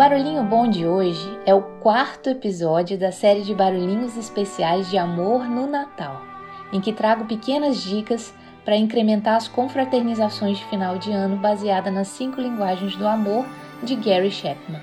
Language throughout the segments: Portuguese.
Barulhinho Bom de hoje é o quarto episódio da série de barulhinhos especiais de amor no Natal, em que trago pequenas dicas para incrementar as confraternizações de final de ano baseada nas cinco linguagens do amor de Gary Chapman.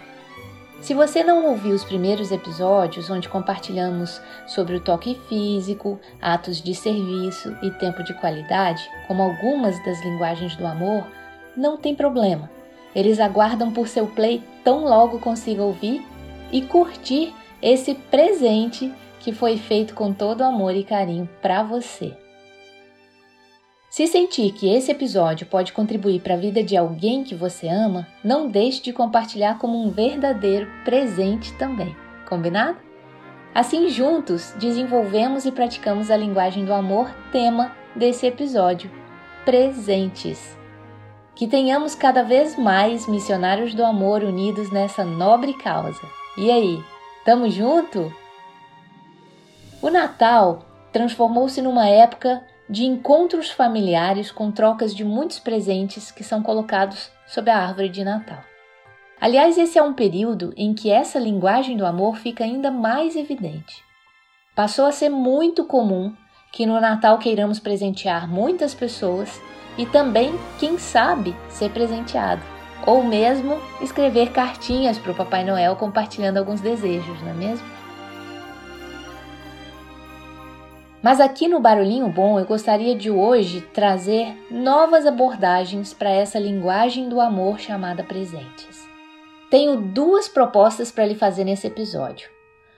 Se você não ouviu os primeiros episódios, onde compartilhamos sobre o toque físico, atos de serviço e tempo de qualidade, como algumas das linguagens do amor, não tem problema. Eles aguardam por seu play tão logo consiga ouvir e curtir esse presente que foi feito com todo amor e carinho para você. Se sentir que esse episódio pode contribuir para a vida de alguém que você ama, não deixe de compartilhar como um verdadeiro presente também. Combinado? Assim, juntos, desenvolvemos e praticamos a linguagem do amor, tema desse episódio: presentes. Que tenhamos cada vez mais missionários do amor unidos nessa nobre causa. E aí, tamo junto? O Natal transformou-se numa época de encontros familiares com trocas de muitos presentes que são colocados sob a árvore de Natal. Aliás, esse é um período em que essa linguagem do amor fica ainda mais evidente. Passou a ser muito comum que no Natal queiramos presentear muitas pessoas e também, quem sabe, ser presenteado, ou mesmo escrever cartinhas para o Papai Noel compartilhando alguns desejos, não é mesmo? Mas aqui no Barulhinho Bom eu gostaria de hoje trazer novas abordagens para essa linguagem do amor chamada presentes. Tenho duas propostas para lhe fazer nesse episódio.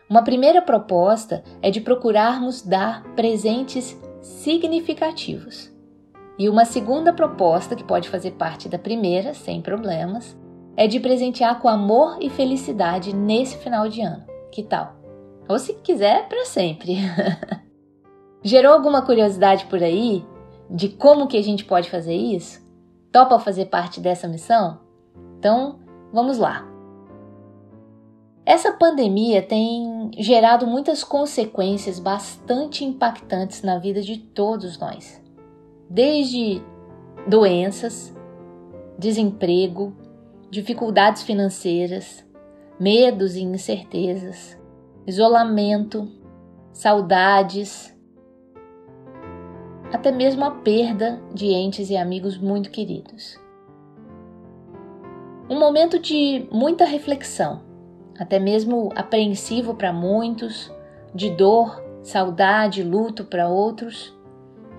Uma primeira proposta é de procurarmos dar presentes significativos. E uma segunda proposta, que pode fazer parte da primeira, sem problemas, é de presentear com amor e felicidade nesse final de ano. Que tal? Ou se quiser, para sempre. Gerou alguma curiosidade por aí de como que a gente pode fazer isso? Topa fazer parte dessa missão? Então, vamos lá. Essa pandemia tem gerado muitas consequências bastante impactantes na vida de todos nós desde doenças, desemprego, dificuldades financeiras, medos e incertezas, isolamento, saudades, até mesmo a perda de entes e amigos muito queridos. Um momento de muita reflexão, até mesmo apreensivo para muitos, de dor, saudade, luto para outros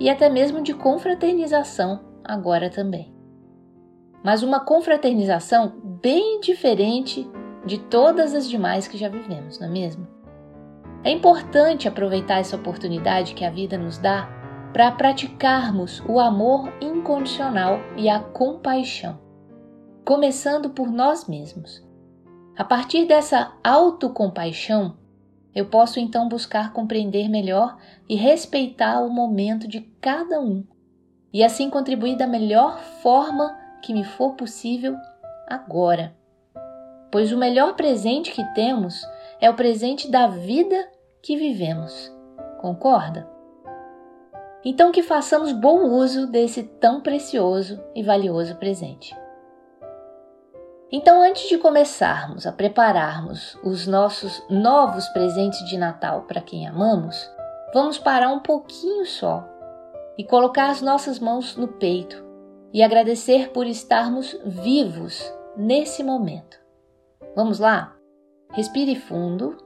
e até mesmo de confraternização agora também. Mas uma confraternização bem diferente de todas as demais que já vivemos, não é mesmo? É importante aproveitar essa oportunidade que a vida nos dá para praticarmos o amor incondicional e a compaixão, começando por nós mesmos. A partir dessa autocompaixão, eu posso então buscar compreender melhor e respeitar o momento de cada um, e assim contribuir da melhor forma que me for possível agora. Pois o melhor presente que temos é o presente da vida que vivemos. Concorda? Então que façamos bom uso desse tão precioso e valioso presente. Então, antes de começarmos a prepararmos os nossos novos presentes de Natal para quem amamos, vamos parar um pouquinho só e colocar as nossas mãos no peito e agradecer por estarmos vivos nesse momento. Vamos lá? Respire fundo.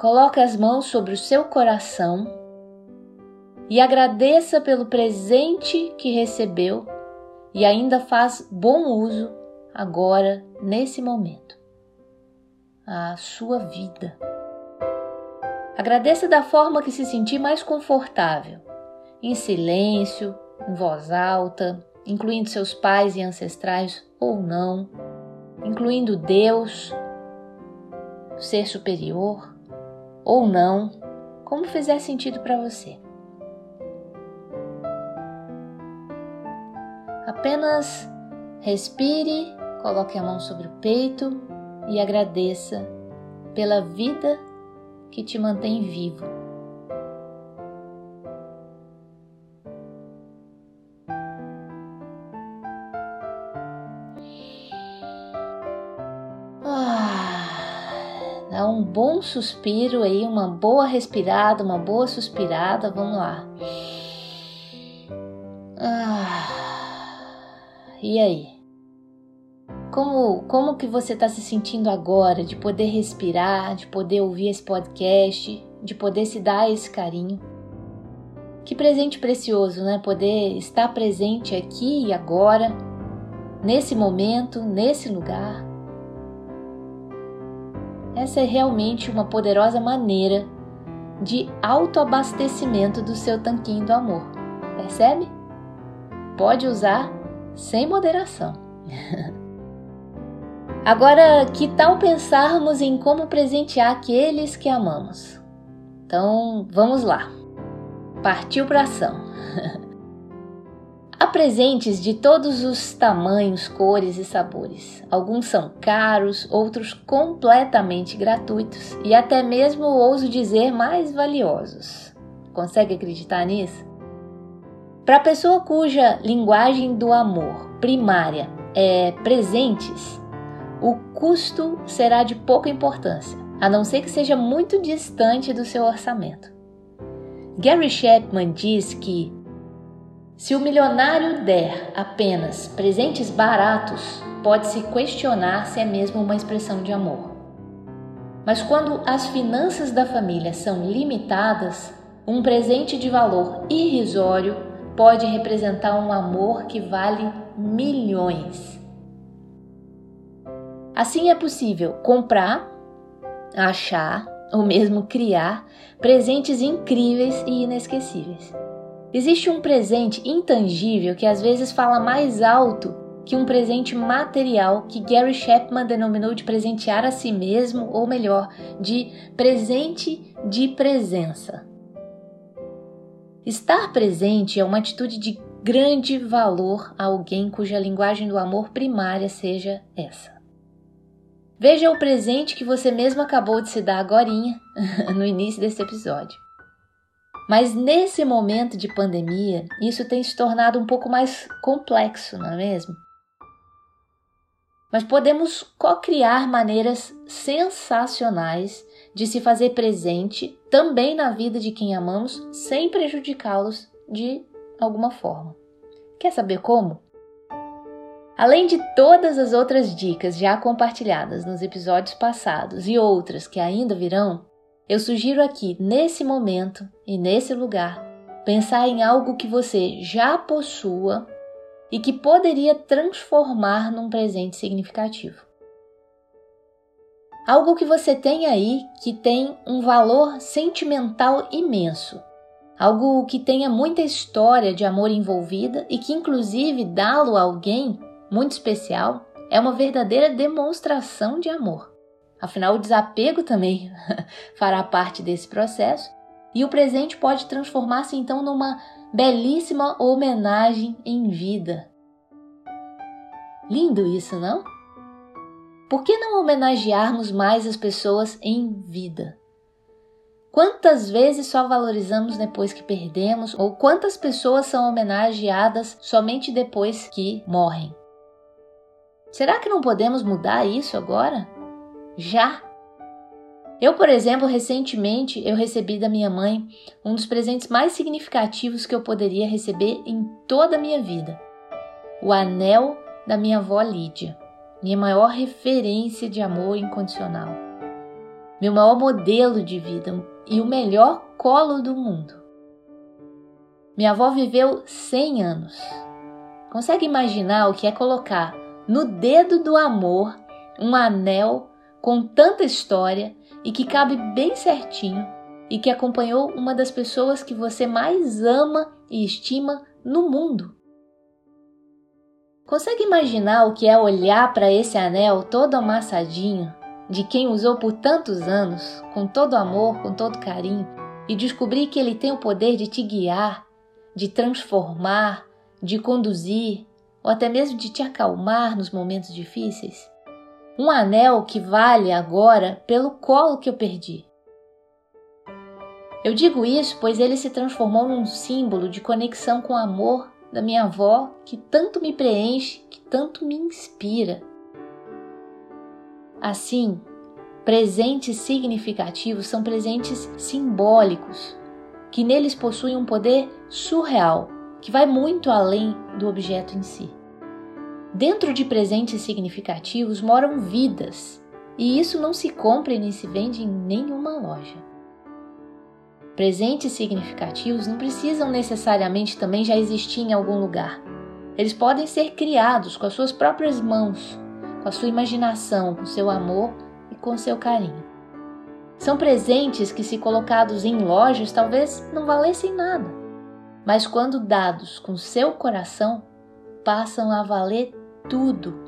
Coloque as mãos sobre o seu coração e agradeça pelo presente que recebeu e ainda faz bom uso agora, nesse momento. A sua vida. Agradeça da forma que se sentir mais confortável, em silêncio, em voz alta, incluindo seus pais e ancestrais ou não, incluindo Deus, ser superior ou não, como fizer sentido para você. Apenas respire, coloque a mão sobre o peito e agradeça pela vida que te mantém vivo. Ah, dá um bom suspiro aí, uma boa respirada, uma boa suspirada. Vamos lá. E aí? Como, como que você está se sentindo agora de poder respirar, de poder ouvir esse podcast, de poder se dar esse carinho? Que presente precioso, né? Poder estar presente aqui e agora, nesse momento, nesse lugar. Essa é realmente uma poderosa maneira de autoabastecimento do seu tanquinho do amor. Percebe? Pode usar sem moderação. Agora, que tal pensarmos em como presentear aqueles que amamos? Então, vamos lá. Partiu para ação. Há presentes de todos os tamanhos, cores e sabores. Alguns são caros, outros completamente gratuitos e até mesmo ouso dizer mais valiosos. Consegue acreditar nisso? Para a pessoa cuja linguagem do amor primária é presentes, o custo será de pouca importância, a não ser que seja muito distante do seu orçamento. Gary Chapman diz que se o milionário der apenas presentes baratos, pode-se questionar se é mesmo uma expressão de amor. Mas quando as finanças da família são limitadas, um presente de valor irrisório pode representar um amor que vale milhões. Assim é possível comprar, achar ou mesmo criar presentes incríveis e inesquecíveis. Existe um presente intangível que às vezes fala mais alto que um presente material que Gary Chapman denominou de presentear a si mesmo, ou melhor, de presente de presença. Estar presente é uma atitude de grande valor a alguém cuja linguagem do amor primária seja essa. Veja o presente que você mesmo acabou de se dar agora no início desse episódio. Mas nesse momento de pandemia, isso tem se tornado um pouco mais complexo, não é mesmo? Mas podemos co-criar maneiras sensacionais de se fazer presente também na vida de quem amamos, sem prejudicá-los de alguma forma. Quer saber como? Além de todas as outras dicas já compartilhadas nos episódios passados e outras que ainda virão, eu sugiro aqui, nesse momento e nesse lugar, pensar em algo que você já possua e que poderia transformar num presente significativo. Algo que você tem aí que tem um valor sentimental imenso. Algo que tenha muita história de amor envolvida e que, inclusive, dá-lo a alguém muito especial, é uma verdadeira demonstração de amor. Afinal, o desapego também fará parte desse processo e o presente pode transformar-se então numa belíssima homenagem em vida. Lindo isso, não? Por que não homenagearmos mais as pessoas em vida? Quantas vezes só valorizamos depois que perdemos, ou quantas pessoas são homenageadas somente depois que morrem? Será que não podemos mudar isso agora? Já! Eu, por exemplo, recentemente eu recebi da minha mãe um dos presentes mais significativos que eu poderia receber em toda a minha vida. O anel da minha avó Lídia, minha maior referência de amor incondicional. Meu maior modelo de vida e o melhor colo do mundo. Minha avó viveu 100 anos. Consegue imaginar o que é colocar no dedo do amor um anel com tanta história e que cabe bem certinho e que acompanhou uma das pessoas que você mais ama e estima no mundo. Consegue imaginar o que é olhar para esse anel todo amassadinho de quem usou por tantos anos, com todo amor, com todo carinho, e descobrir que ele tem o poder de te guiar, de transformar, de conduzir, ou até mesmo de te acalmar nos momentos difíceis? Um anel que vale agora pelo colo que eu perdi. Eu digo isso pois ele se transformou num símbolo de conexão com amor da minha avó que tanto me preenche, que tanto me inspira. Assim, presentes significativos são presentes simbólicos, que neles possuem um poder surreal, que vai muito além do objeto em si. Dentro de presentes significativos moram vidas, e isso não se compra e nem se vende em nenhuma loja. Presentes significativos não precisam necessariamente também já existir em algum lugar. Eles podem ser criados com as suas próprias mãos, com a sua imaginação, com seu amor e com seu carinho. São presentes que, se colocados em lojas, talvez não valessem nada, mas quando dados com seu coração, passam a valer tudo.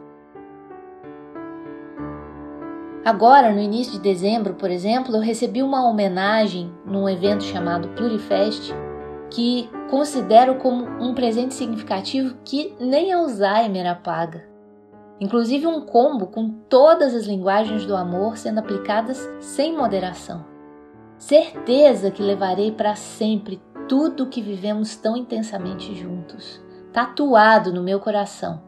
Agora, no início de dezembro, por exemplo, eu recebi uma homenagem num evento chamado Plurifest, que considero como um presente significativo que nem Alzheimer apaga inclusive um combo com todas as linguagens do amor sendo aplicadas sem moderação. Certeza que levarei para sempre tudo o que vivemos tão intensamente juntos, tatuado no meu coração,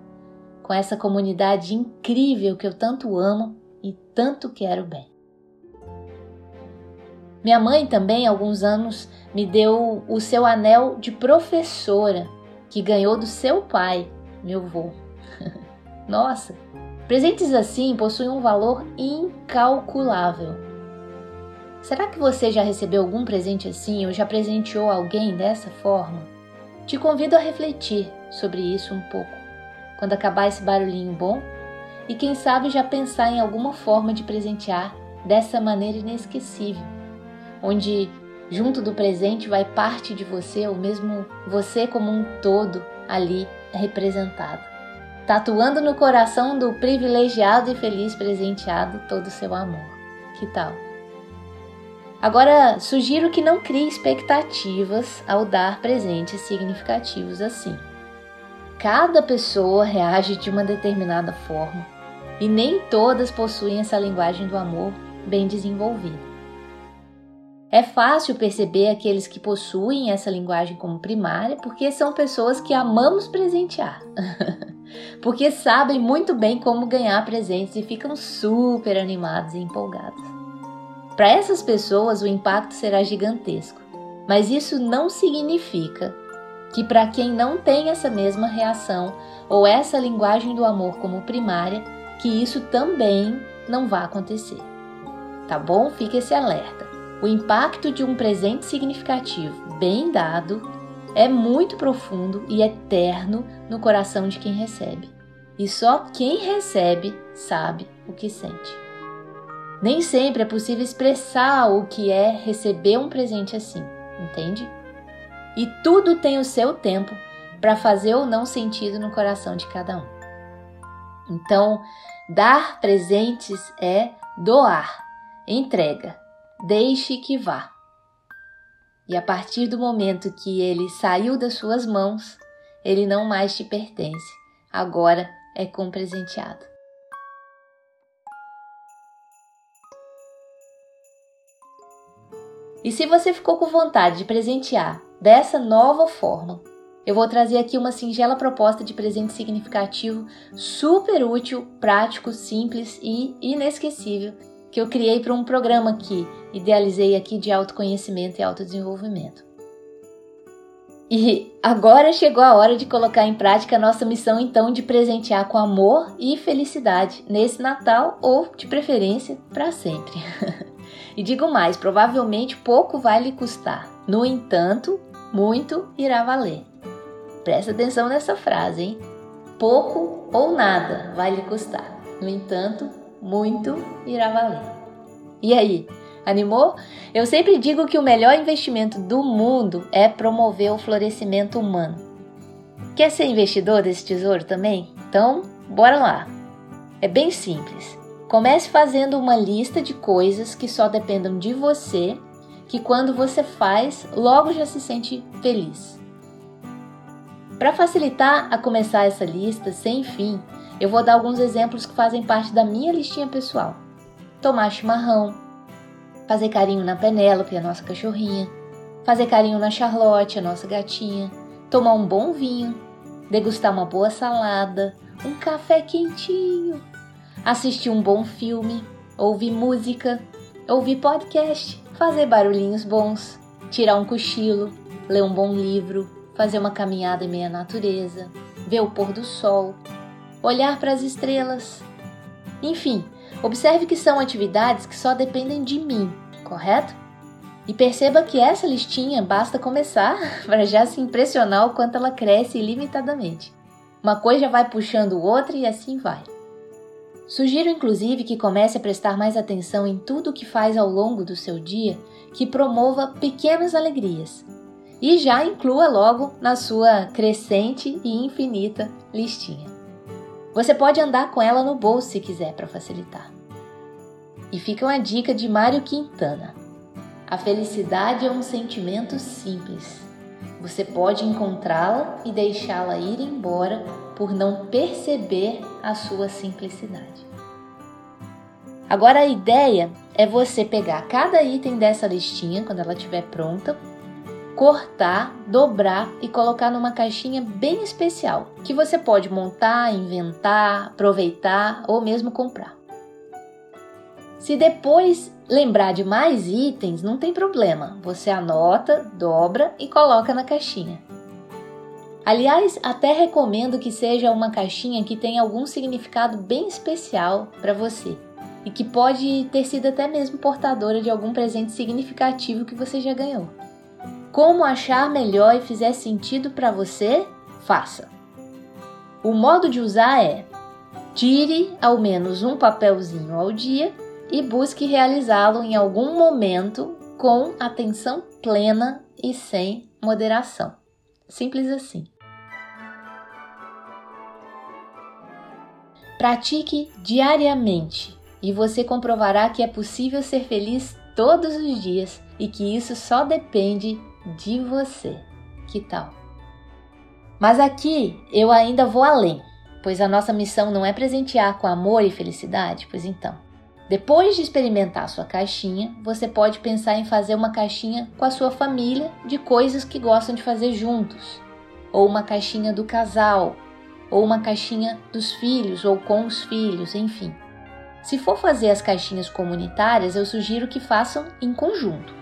com essa comunidade incrível que eu tanto amo tanto quero bem. Minha mãe também, há alguns anos, me deu o seu anel de professora, que ganhou do seu pai, meu avô. Nossa, presentes assim possuem um valor incalculável. Será que você já recebeu algum presente assim ou já presenteou alguém dessa forma? Te convido a refletir sobre isso um pouco quando acabar esse barulhinho bom e quem sabe já pensar em alguma forma de presentear dessa maneira inesquecível, onde junto do presente vai parte de você ou mesmo você como um todo ali representado tatuando no coração do privilegiado e feliz presenteado todo o seu amor. Que tal? Agora, sugiro que não crie expectativas ao dar presentes significativos assim. Cada pessoa reage de uma determinada forma e nem todas possuem essa linguagem do amor bem desenvolvida. É fácil perceber aqueles que possuem essa linguagem como primária porque são pessoas que amamos presentear. porque sabem muito bem como ganhar presentes e ficam super animados e empolgados. Para essas pessoas, o impacto será gigantesco, mas isso não significa que para quem não tem essa mesma reação ou essa linguagem do amor como primária, que isso também não vai acontecer. Tá bom? Fique esse alerta. O impacto de um presente significativo bem dado é muito profundo e eterno no coração de quem recebe. E só quem recebe sabe o que sente. Nem sempre é possível expressar o que é receber um presente assim, entende? E tudo tem o seu tempo para fazer ou não sentido no coração de cada um. Então, dar presentes é doar, entrega, deixe que vá. E a partir do momento que ele saiu das suas mãos, ele não mais te pertence. Agora é com presenteado. E se você ficou com vontade de presentear dessa nova forma, eu vou trazer aqui uma singela proposta de presente significativo, super útil, prático, simples e inesquecível que eu criei para um programa que idealizei aqui de autoconhecimento e autodesenvolvimento. E agora chegou a hora de colocar em prática a nossa missão então de presentear com amor e felicidade nesse Natal ou, de preferência, para sempre. e digo mais, provavelmente pouco vai lhe custar. No entanto, muito irá valer. Presta atenção nessa frase, hein? Pouco ou nada vai lhe custar. No entanto, muito irá valer. E aí, animou? Eu sempre digo que o melhor investimento do mundo é promover o florescimento humano. Quer ser investidor desse tesouro também? Então, bora lá! É bem simples. Comece fazendo uma lista de coisas que só dependam de você, que quando você faz, logo já se sente feliz. Para facilitar a começar essa lista sem fim, eu vou dar alguns exemplos que fazem parte da minha listinha pessoal. Tomar chimarrão, fazer carinho na Penélope, a nossa cachorrinha, fazer carinho na Charlotte, a nossa gatinha, tomar um bom vinho, degustar uma boa salada, um café quentinho, assistir um bom filme, ouvir música, ouvir podcast, fazer barulhinhos bons, tirar um cochilo, ler um bom livro, fazer uma caminhada em meia natureza, ver o pôr do sol, olhar para as estrelas. Enfim, observe que são atividades que só dependem de mim, correto? E perceba que essa listinha basta começar para já se impressionar o quanto ela cresce ilimitadamente. Uma coisa vai puxando outra e assim vai. Sugiro inclusive que comece a prestar mais atenção em tudo o que faz ao longo do seu dia que promova pequenas alegrias e já inclua logo na sua crescente e infinita listinha. Você pode andar com ela no bolso se quiser para facilitar. E fica uma dica de Mário Quintana. A felicidade é um sentimento simples. Você pode encontrá-la e deixá-la ir embora por não perceber a sua simplicidade. Agora a ideia é você pegar cada item dessa listinha quando ela estiver pronta, cortar, dobrar e colocar numa caixinha bem especial que você pode montar, inventar, aproveitar ou mesmo comprar. Se depois lembrar de mais itens, não tem problema. Você anota, dobra e coloca na caixinha. Aliás, até recomendo que seja uma caixinha que tenha algum significado bem especial para você e que pode ter sido até mesmo portadora de algum presente significativo que você já ganhou. Como achar melhor e fizer sentido para você, faça. O modo de usar é: tire ao menos um papelzinho ao dia e busque realizá-lo em algum momento com atenção plena e sem moderação. Simples assim. Pratique diariamente e você comprovará que é possível ser feliz todos os dias e que isso só depende de você. Que tal? Mas aqui eu ainda vou além, pois a nossa missão não é presentear com amor e felicidade, pois então. Depois de experimentar sua caixinha, você pode pensar em fazer uma caixinha com a sua família de coisas que gostam de fazer juntos, ou uma caixinha do casal, ou uma caixinha dos filhos ou com os filhos, enfim. Se for fazer as caixinhas comunitárias, eu sugiro que façam em conjunto.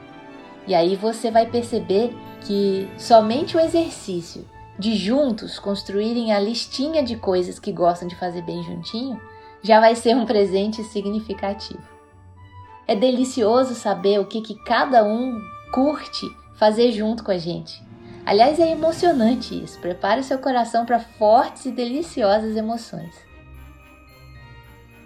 E aí você vai perceber que somente o exercício de juntos construírem a listinha de coisas que gostam de fazer bem juntinho já vai ser um presente significativo. É delicioso saber o que, que cada um curte fazer junto com a gente. Aliás, é emocionante isso. Prepare seu coração para fortes e deliciosas emoções.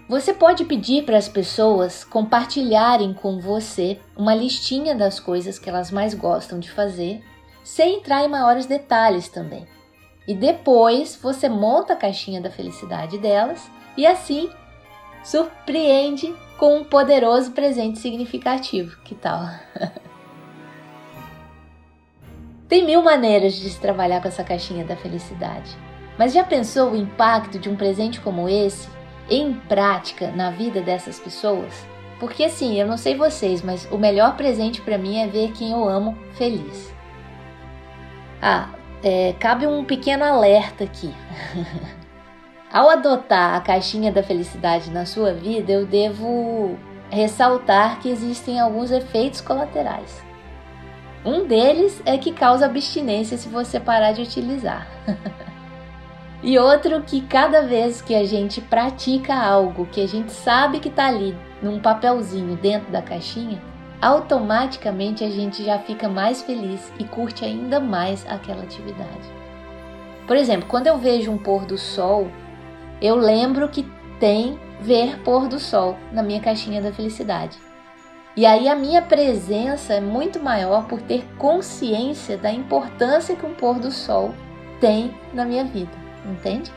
Você pode pedir para as pessoas compartilharem com você uma listinha das coisas que elas mais gostam de fazer, sem entrar em maiores detalhes também. E depois você monta a caixinha da felicidade delas e assim surpreende com um poderoso presente significativo. Que tal? Tem mil maneiras de se trabalhar com essa caixinha da felicidade. Mas já pensou o impacto de um presente como esse em prática na vida dessas pessoas? Porque assim, eu não sei vocês, mas o melhor presente para mim é ver quem eu amo feliz. Ah, é, cabe um pequeno alerta aqui. Ao adotar a caixinha da felicidade na sua vida, eu devo ressaltar que existem alguns efeitos colaterais. Um deles é que causa abstinência se você parar de utilizar. e outro que cada vez que a gente pratica algo que a gente sabe que está ali num papelzinho dentro da caixinha, automaticamente a gente já fica mais feliz e curte ainda mais aquela atividade. Por exemplo, quando eu vejo um pôr do sol eu lembro que tem ver pôr do sol na minha caixinha da felicidade. E aí a minha presença é muito maior por ter consciência da importância que um pôr do sol tem na minha vida, entende?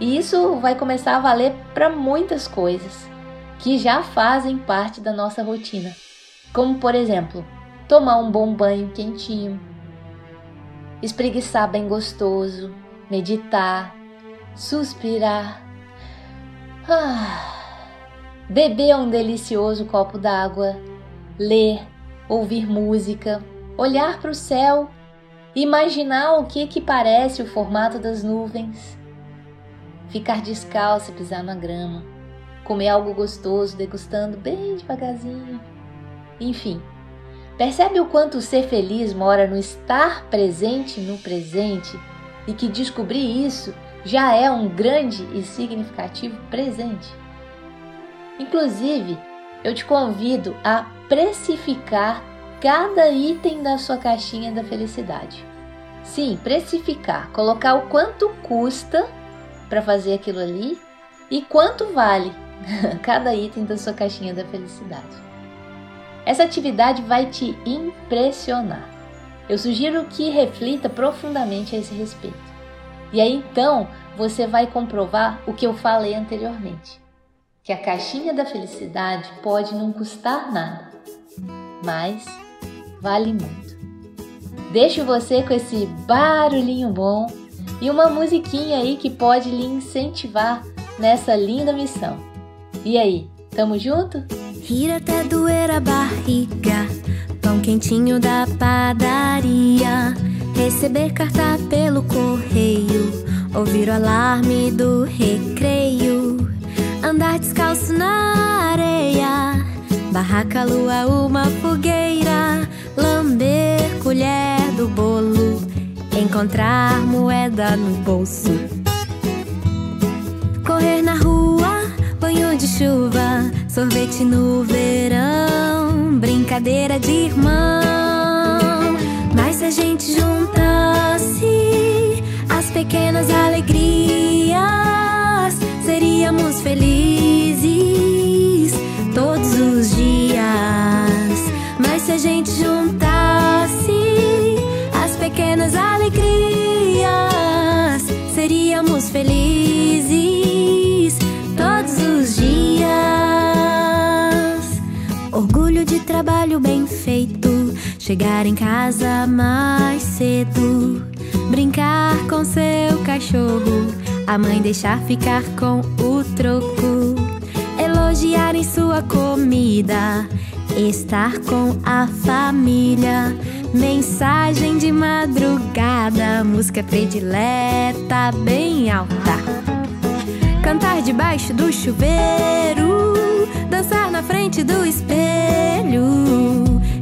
E isso vai começar a valer para muitas coisas. que já fazem parte da nossa rotina, como por exemplo, tomar um bom banho quentinho, espreguiçar bem gostoso, meditar, suspirar, ah, beber um delicioso copo d'água, ler, ouvir música, olhar para o céu, imaginar o que que parece o formato das nuvens, ficar descalço e pisar na grama, comer algo gostoso degustando bem devagarzinho, enfim Percebe o quanto ser feliz mora no estar presente no presente? E que descobrir isso já é um grande e significativo presente? Inclusive, eu te convido a precificar cada item da sua caixinha da felicidade. Sim, precificar, colocar o quanto custa para fazer aquilo ali e quanto vale cada item da sua caixinha da felicidade. Essa atividade vai te impressionar. Eu sugiro que reflita profundamente a esse respeito. E aí então você vai comprovar o que eu falei anteriormente: que a caixinha da felicidade pode não custar nada, mas vale muito. Deixo você com esse barulhinho bom e uma musiquinha aí que pode lhe incentivar nessa linda missão. E aí, tamo junto? Rir até doer a barriga, pão quentinho da padaria, receber carta pelo correio, ouvir o alarme do recreio, andar descalço na areia, barraca, lua, uma fogueira, colher do bolo, encontrar moeda no bolso, correr na rua, banho de chuva Sorvete no verão, brincadeira de irmão. Mas se a gente juntasse as pequenas alegrias, trabalho bem feito, chegar em casa mais cedo, brincar com seu cachorro, a mãe deixar ficar com o troco, elogiar em sua comida, estar com a família. Mensagem de madrugada, música predileta bem alta. Cantar debaixo do chuveiro dançar na frente do espelho,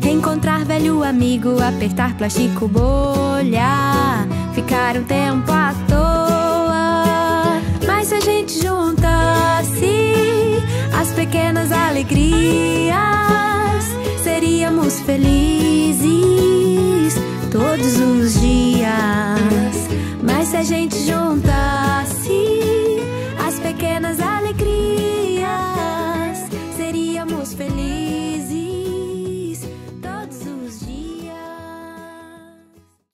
reencontrar velho amigo, apertar plástico bolha, ficar um tempo à toa. Mas se a gente juntasse as pequenas alegrias, seríamos felizes todos os dias. Mas se a gente juntasse